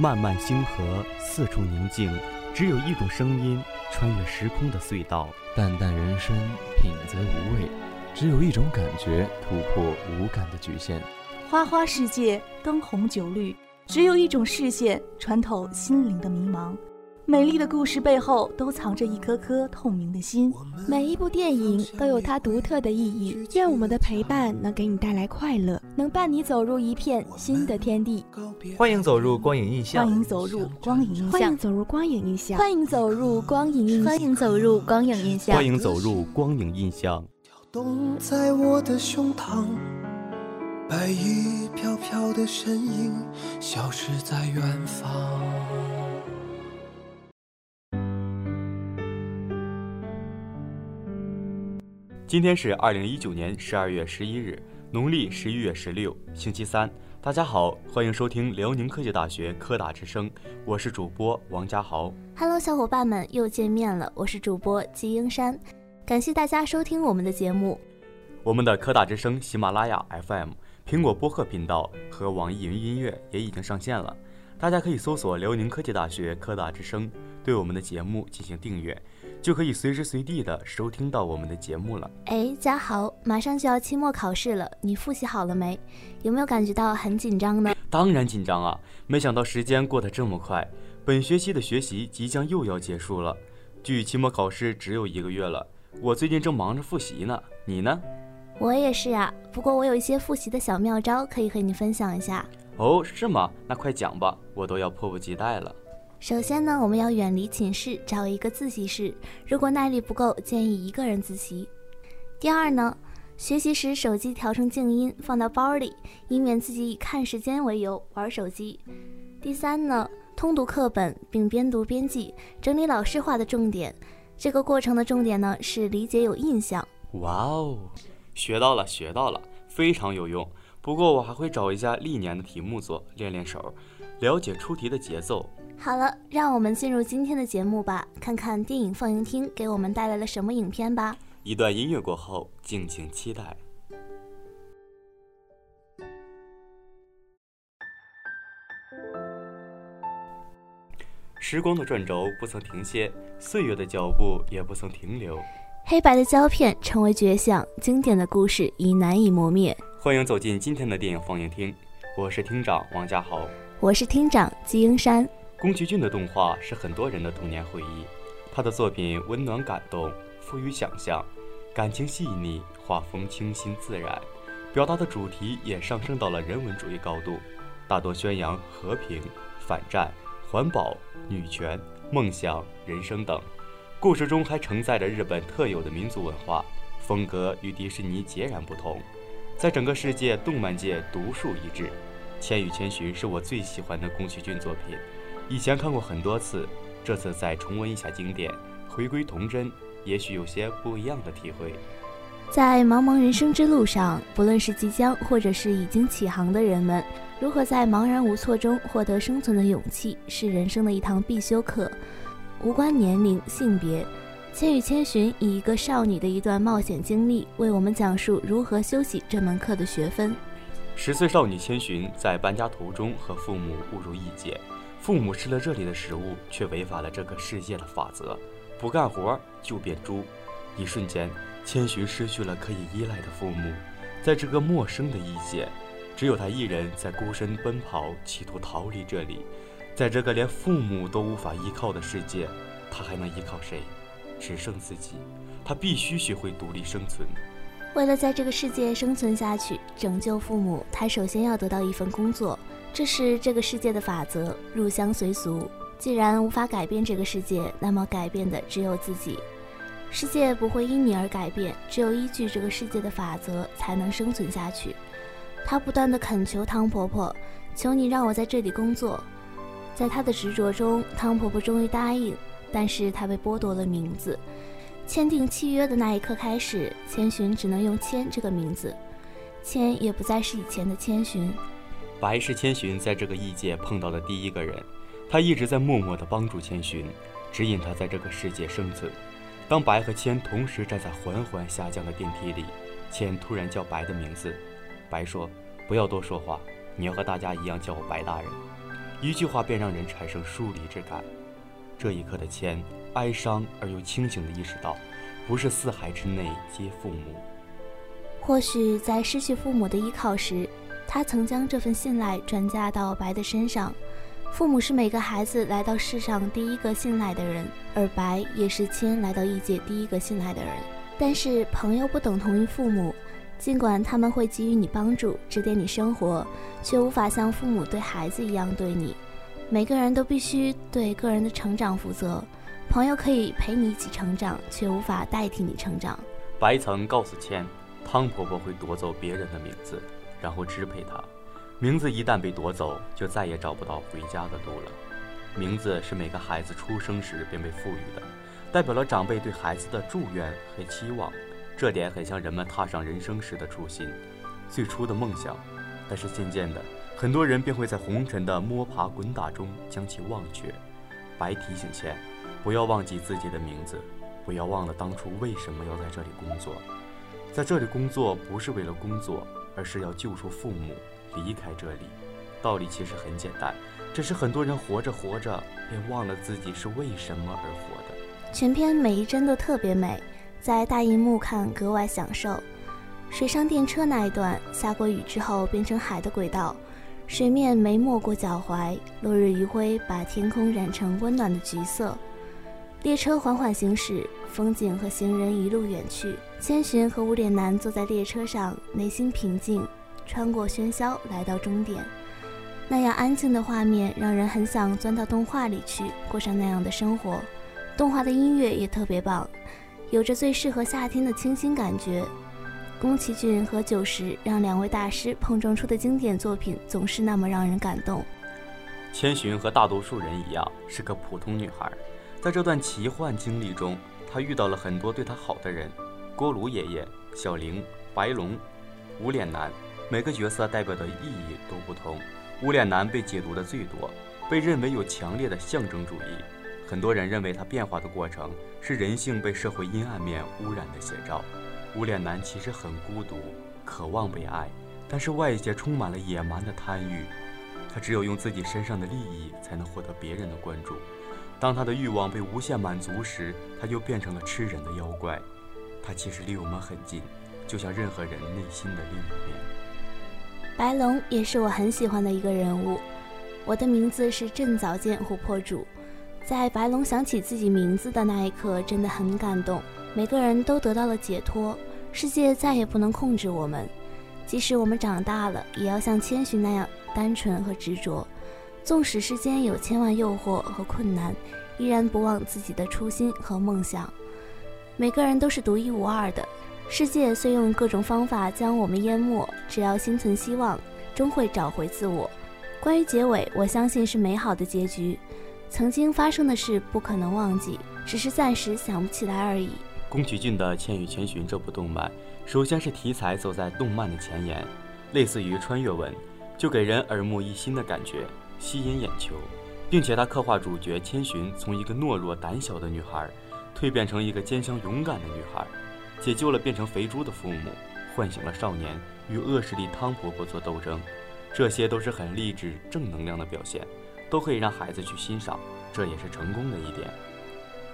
漫漫星河，四处宁静，只有一种声音穿越时空的隧道。淡淡人生，品则无味，只有一种感觉突破无感的局限。花花世界，灯红酒绿，只有一种视线穿透心灵的迷茫。美丽的故事背后都藏着一颗颗透明的心。每一部电影都有它独特的意义。愿我们的陪伴能给你带来快乐，能伴你走入一片新的天地。欢迎走入光影印象。欢迎走入光影印象。欢迎走入光影印象。欢迎走入光影印象。欢迎走入光影印象。欢迎走入光影印象。跳动在我的胸膛，白衣飘飘的身影消失在远方。今天是二零一九年十二月十一日，农历十一月十六，星期三。大家好，欢迎收听辽宁科技大学科大之声，我是主播王家豪。Hello，小伙伴们，又见面了，我是主播季英山，感谢大家收听我们的节目。我们的科大之声喜马拉雅 FM、苹果播客频道和网易云音乐也已经上线了，大家可以搜索辽宁科技大学科大之声，对我们的节目进行订阅。就可以随时随地的收听到我们的节目了。哎，嘉豪，马上就要期末考试了，你复习好了没？有没有感觉到很紧张呢？当然紧张啊！没想到时间过得这么快，本学期的学习即将又要结束了，距期末考试只有一个月了。我最近正忙着复习呢，你呢？我也是啊，不过我有一些复习的小妙招可以和你分享一下。哦，是吗？那快讲吧，我都要迫不及待了。首先呢，我们要远离寝室，找一个自习室。如果耐力不够，建议一个人自习。第二呢，学习时手机调成静音，放到包里，以免自己以看时间为由玩手机。第三呢，通读课本并边读边记，整理老师画的重点。这个过程的重点呢是理解有印象。哇哦，学到了，学到了，非常有用。不过我还会找一下历年的题目做，练练手，了解出题的节奏。好了，让我们进入今天的节目吧，看看电影放映厅给我们带来了什么影片吧。一段音乐过后，敬请期待。时光的转轴不曾停歇，岁月的脚步也不曾停留。黑白的胶片成为绝响，经典的故事已难以磨灭。欢迎走进今天的电影放映厅，我是厅长王家豪，我是厅长季英山。宫崎骏的动画是很多人的童年回忆，他的作品温暖感动，富于想象，感情细腻，画风清新自然，表达的主题也上升到了人文主义高度，大多宣扬和平、反战、环保、女权、梦想、人生等。故事中还承载着日本特有的民族文化，风格与迪士尼截然不同，在整个世界动漫界独树一帜。《千与千寻》是我最喜欢的宫崎骏作品。以前看过很多次，这次再重温一下经典，回归童真，也许有些不一样的体会。在茫茫人生之路上，不论是即将或者是已经起航的人们，如何在茫然无措中获得生存的勇气，是人生的一堂必修课，无关年龄、性别。《千与千寻》以一个少女的一段冒险经历，为我们讲述如何修习这门课的学分。十岁少女千寻在搬家途中和父母误入异界。父母吃了这里的食物，却违反了这个世界的法则，不干活就变猪。一瞬间，千寻失去了可以依赖的父母，在这个陌生的异界，只有他一人在孤身奔跑，企图逃离这里。在这个连父母都无法依靠的世界，他还能依靠谁？只剩自己。他必须学会独立生存。为了在这个世界生存下去，拯救父母，他首先要得到一份工作。这是这个世界的法则，入乡随俗。既然无法改变这个世界，那么改变的只有自己。世界不会因你而改变，只有依据这个世界的法则，才能生存下去。他不断地恳求汤婆婆：“求你让我在这里工作。”在他的执着中，汤婆婆终于答应，但是她被剥夺了名字。签订契约的那一刻开始，千寻只能用“千”这个名字，千也不再是以前的千寻。白是千寻在这个异界碰到的第一个人，他一直在默默地帮助千寻，指引他在这个世界生存。当白和千同时站在缓缓下降的电梯里，千突然叫白的名字，白说：“不要多说话，你要和大家一样叫我白大人。”一句话便让人产生疏离之感。这一刻的千，哀伤而又清醒地意识到，不是四海之内皆父母。或许在失去父母的依靠时，他曾将这份信赖转嫁到白的身上。父母是每个孩子来到世上第一个信赖的人，而白也是千来到异界第一个信赖的人。但是朋友不等同于父母，尽管他们会给予你帮助，指点你生活，却无法像父母对孩子一样对你。每个人都必须对个人的成长负责。朋友可以陪你一起成长，却无法代替你成长。白曾告诉千，汤婆婆会夺走别人的名字，然后支配他。名字一旦被夺走，就再也找不到回家的路了。名字是每个孩子出生时便被赋予的，代表了长辈对孩子的祝愿和期望。这点很像人们踏上人生时的初心，最初的梦想。但是渐渐的，很多人便会在红尘的摸爬滚打中将其忘却。白提醒前，不要忘记自己的名字，不要忘了当初为什么要在这里工作。在这里工作不是为了工作，而是要救出父母。离开这里，道理其实很简单，只是很多人活着活着便忘了自己是为什么而活的。全片每一帧都特别美，在大荧幕看格外享受。水上电车那一段，下过雨之后变成海的轨道，水面没没过脚踝，落日余晖把天空染成温暖的橘色。列车缓缓行驶，风景和行人一路远去。千寻和无脸男坐在列车上，内心平静。穿过喧嚣来到终点，那样安静的画面让人很想钻到动画里去，过上那样的生活。动画的音乐也特别棒，有着最适合夏天的清新感觉。宫崎骏和久石让两位大师碰撞出的经典作品总是那么让人感动。千寻和大多数人一样是个普通女孩，在这段奇幻经历中，她遇到了很多对她好的人：锅炉爷爷、小玲、白龙、无脸男。每个角色代表的意义都不同，无脸男被解读的最多，被认为有强烈的象征主义。很多人认为他变化的过程是人性被社会阴暗面污染的写照。无脸男其实很孤独，渴望被爱，但是外界充满了野蛮的贪欲，他只有用自己身上的利益才能获得别人的关注。当他的欲望被无限满足时，他就变成了吃人的妖怪。他其实离我们很近，就像任何人内心的另一面。白龙也是我很喜欢的一个人物。我的名字是镇早见琥珀主。在白龙想起自己名字的那一刻，真的很感动。每个人都得到了解脱，世界再也不能控制我们。即使我们长大了，也要像千寻那样单纯和执着。纵使世间有千万诱惑和困难，依然不忘自己的初心和梦想。每个人都是独一无二的。世界虽用各种方法将我们淹没，只要心存希望，终会找回自我。关于结尾，我相信是美好的结局。曾经发生的事不可能忘记，只是暂时想不起来而已。宫崎骏的《千与千寻》这部动漫，首先是题材走在动漫的前沿，类似于穿越文，就给人耳目一新的感觉，吸引眼球，并且他刻画主角千寻从一个懦弱胆小的女孩，蜕变成一个坚强勇敢的女孩。解救了变成肥猪的父母，唤醒了少年与恶势力汤婆婆做斗争，这些都是很励志、正能量的表现，都可以让孩子去欣赏，这也是成功的一点。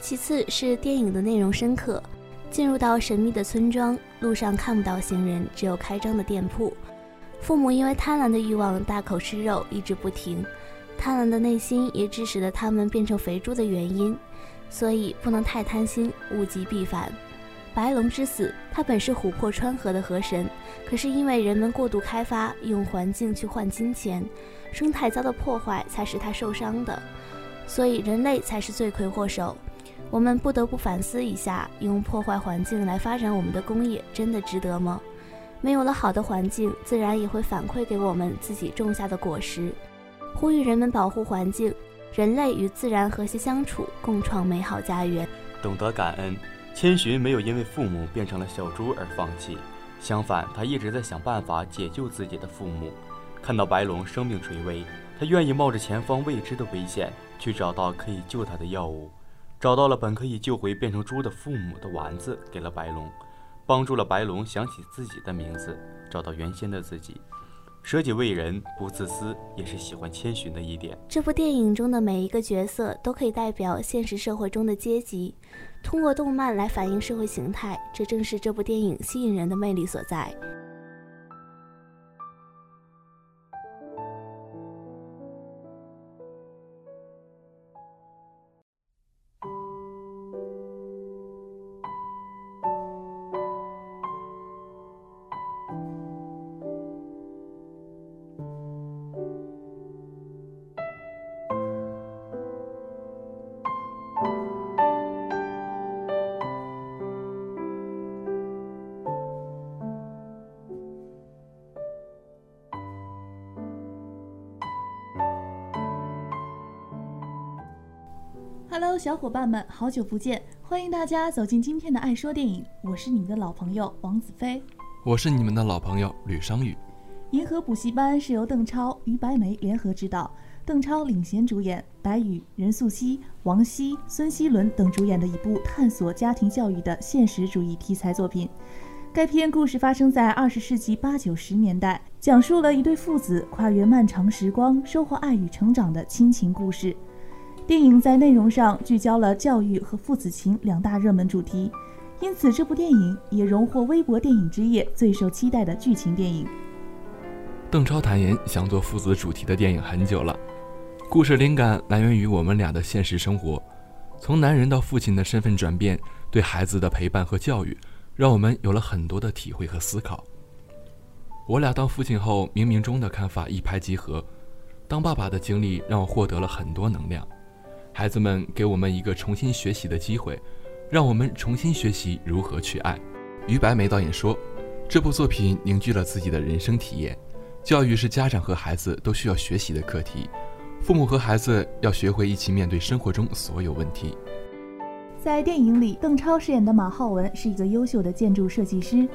其次是电影的内容深刻，进入到神秘的村庄，路上看不到行人，只有开张的店铺。父母因为贪婪的欲望大口吃肉，一直不停，贪婪的内心也致使了他们变成肥猪的原因，所以不能太贪心，物极必反。白龙之死，他本是琥珀川河的河神，可是因为人们过度开发，用环境去换金钱，生态遭到破坏，才使他受伤的，所以人类才是罪魁祸首。我们不得不反思一下，用破坏环境来发展我们的工业，真的值得吗？没有了好的环境，自然也会反馈给我们自己种下的果实。呼吁人们保护环境，人类与自然和谐相处，共创美好家园，懂得感恩。千寻没有因为父母变成了小猪而放弃，相反，他一直在想办法解救自己的父母。看到白龙生命垂危，他愿意冒着前方未知的危险去找到可以救他的药物。找到了本可以救回变成猪的父母的丸子，给了白龙，帮助了白龙想起自己的名字，找到原先的自己。舍己为人，不自私，也是喜欢千寻的一点。这部电影中的每一个角色都可以代表现实社会中的阶级，通过动漫来反映社会形态，这正是这部电影吸引人的魅力所在。Hello，小伙伴们，好久不见！欢迎大家走进今天的爱说电影，我是你们的老朋友王子飞，我是你们的老朋友吕商宇。银河补习班是由邓超、于白眉联合执导，邓超领衔主演，白宇、任素汐、王晰、孙希伦等主演的一部探索家庭教育的现实主义题材作品。该片故事发生在二十世纪八九十年代，讲述了一对父子跨越漫长时光，收获爱与成长的亲情故事。电影在内容上聚焦了教育和父子情两大热门主题，因此这部电影也荣获微博电影之夜最受期待的剧情电影。邓超坦言想做父子主题的电影很久了，故事灵感来源于我们俩的现实生活，从男人到父亲的身份转变，对孩子的陪伴和教育，让我们有了很多的体会和思考。我俩当父亲后，冥冥中的看法一拍即合，当爸爸的经历让我获得了很多能量。孩子们给我们一个重新学习的机会，让我们重新学习如何去爱。于白眉导演说，这部作品凝聚了自己的人生体验。教育是家长和孩子都需要学习的课题，父母和孩子要学会一起面对生活中所有问题。在电影里，邓超饰演的马浩文是一个优秀的建筑设计师，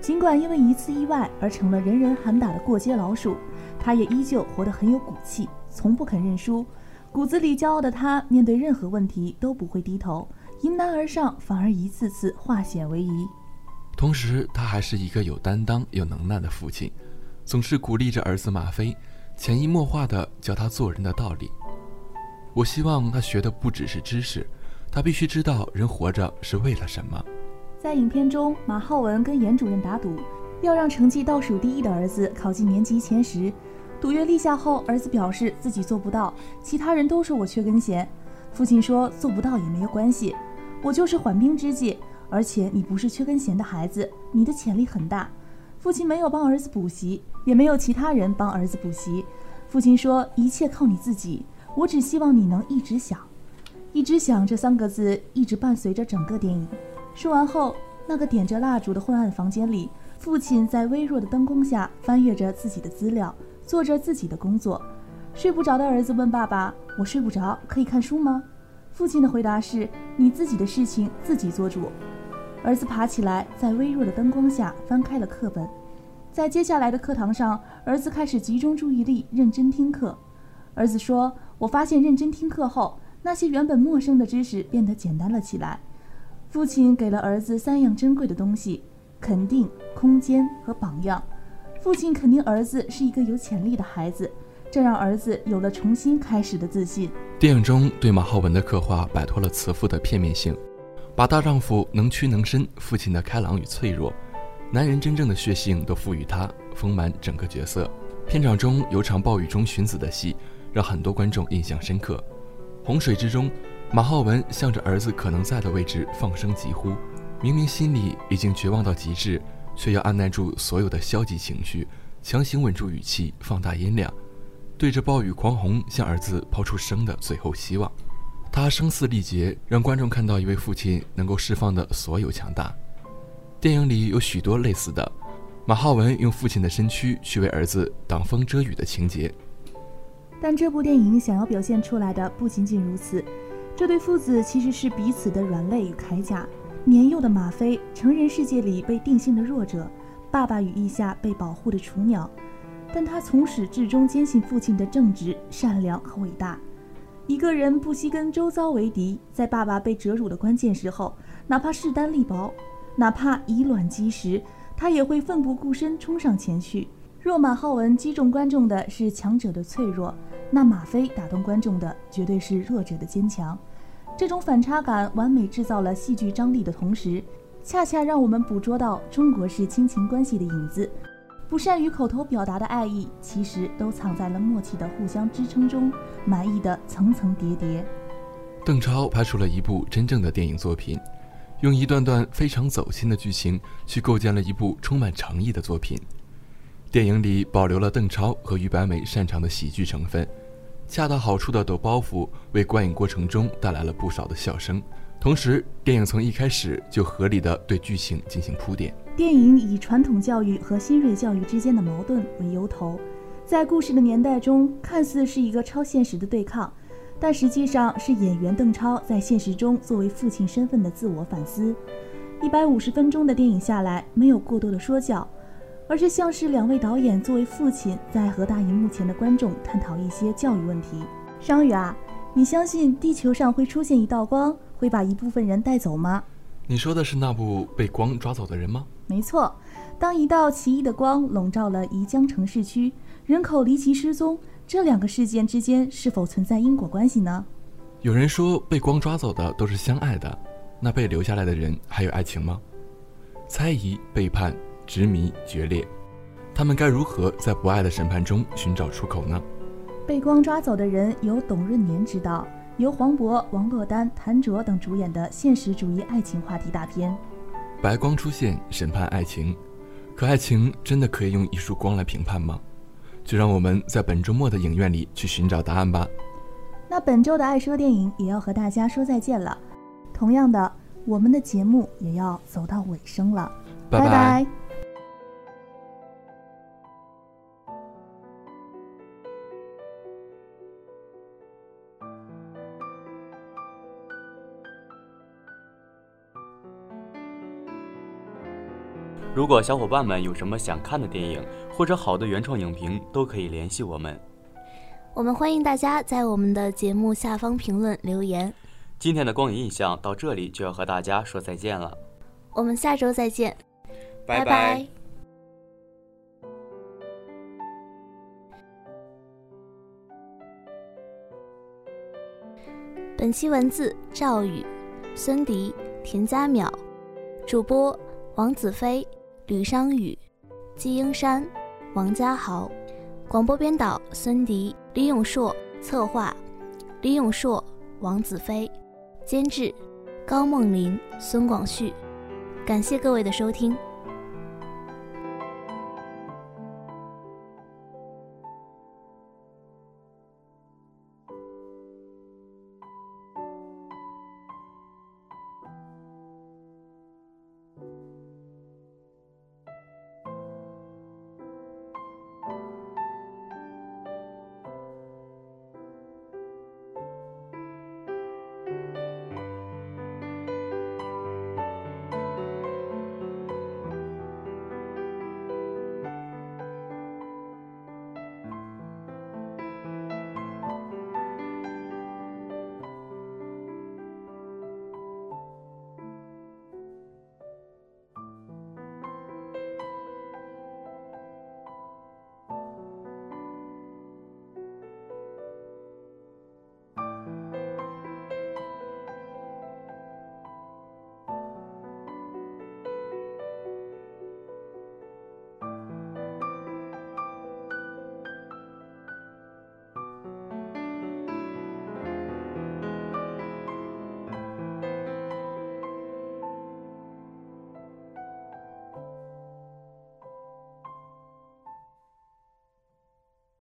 尽管因为一次意外而成了人人喊打的过街老鼠，他也依旧活得很有骨气，从不肯认输。骨子里骄傲的他，面对任何问题都不会低头，迎难而上，反而一次次化险为夷。同时，他还是一个有担当、有能耐的父亲，总是鼓励着儿子马飞，潜移默化地教他做人的道理。我希望他学的不只是知识，他必须知道人活着是为了什么。在影片中，马浩文跟严主任打赌，要让成绩倒数第一的儿子考进年级前十。赌约立下后，儿子表示自己做不到，其他人都说我缺根弦。父亲说做不到也没有关系，我就是缓兵之计。而且你不是缺根弦的孩子，你的潜力很大。父亲没有帮儿子补习，也没有其他人帮儿子补习。父亲说一切靠你自己，我只希望你能一直想，一直想这三个字一直伴随着整个电影。说完后，那个点着蜡烛的昏暗房间里，父亲在微弱的灯光下翻阅着自己的资料。做着自己的工作，睡不着的儿子问爸爸：“我睡不着，可以看书吗？”父亲的回答是：“你自己的事情自己做主。”儿子爬起来，在微弱的灯光下翻开了课本。在接下来的课堂上，儿子开始集中注意力，认真听课。儿子说：“我发现认真听课后，那些原本陌生的知识变得简单了起来。”父亲给了儿子三样珍贵的东西：肯定、空间和榜样。父亲肯定儿子是一个有潜力的孩子，这让儿子有了重新开始的自信。电影中对马浩文的刻画摆脱了慈父的片面性，把大丈夫能屈能伸、父亲的开朗与脆弱、男人真正的血性都赋予他，丰满整个角色。片场中有场暴雨中寻子的戏，让很多观众印象深刻。洪水之中，马浩文向着儿子可能在的位置放声疾呼，明明心里已经绝望到极致。却要按耐住所有的消极情绪，强行稳住语气，放大音量，对着暴雨狂轰向儿子抛出生的最后希望。他声嘶力竭，让观众看到一位父亲能够释放的所有强大。电影里有许多类似的，马浩文用父亲的身躯去为儿子挡风遮雨的情节。但这部电影想要表现出来的不仅仅如此，这对父子其实是彼此的软肋与铠甲。年幼的马飞，成人世界里被定性的弱者，爸爸羽翼下被保护的雏鸟，但他从始至终坚信父亲的正直、善良和伟大。一个人不惜跟周遭为敌，在爸爸被折辱的关键时候，哪怕势单力薄，哪怕以卵击石，他也会奋不顾身冲上前去。若马浩文击中观众的是强者的脆弱，那马飞打动观众的绝对是弱者的坚强。这种反差感完美制造了戏剧张力的同时，恰恰让我们捕捉到中国式亲情关系的影子。不善于口头表达的爱意，其实都藏在了默契的互相支撑中，满意的层层叠叠。邓超拍出了一部真正的电影作品，用一段段非常走心的剧情去构建了一部充满诚意的作品。电影里保留了邓超和于白眉擅长的喜剧成分，恰到好处的抖包袱，为观影过程中带来了不少的笑声。同时，电影从一开始就合理的对剧情进行铺垫。电影以传统教育和新锐教育之间的矛盾为由头，在故事的年代中，看似是一个超现实的对抗。但实际上是演员邓超在现实中作为父亲身份的自我反思。一百五十分钟的电影下来，没有过多的说教，而是像是两位导演作为父亲，在和大荧幕前的观众探讨一些教育问题。商宇啊，你相信地球上会出现一道光，会把一部分人带走吗？你说的是那部被光抓走的人吗？没错，当一道奇异的光笼罩了宜江城市区，人口离奇失踪。这两个事件之间是否存在因果关系呢？有人说被光抓走的都是相爱的，那被留下来的人还有爱情吗？猜疑、背叛、执迷、决裂，他们该如何在不爱的审判中寻找出口呢？被光抓走的人由董润年执导，由黄渤、王珞丹、谭卓等主演的现实主义爱情话题大片。白光出现审判爱情，可爱情真的可以用一束光来评判吗？就让我们在本周末的影院里去寻找答案吧。那本周的爱说电影也要和大家说再见了。同样的，我们的节目也要走到尾声了。拜拜。如果小伙伴们有什么想看的电影或者好的原创影评，都可以联系我们。我们欢迎大家在我们的节目下方评论留言。今天的光影印象到这里就要和大家说再见了，我们下周再见，拜拜。本期文字：赵宇、孙迪、田家淼，主播：王子飞。吕商宇、季英山、王家豪，广播编导孙迪、李永硕，策划李永硕、王子飞，监制高梦林、孙广旭。感谢各位的收听。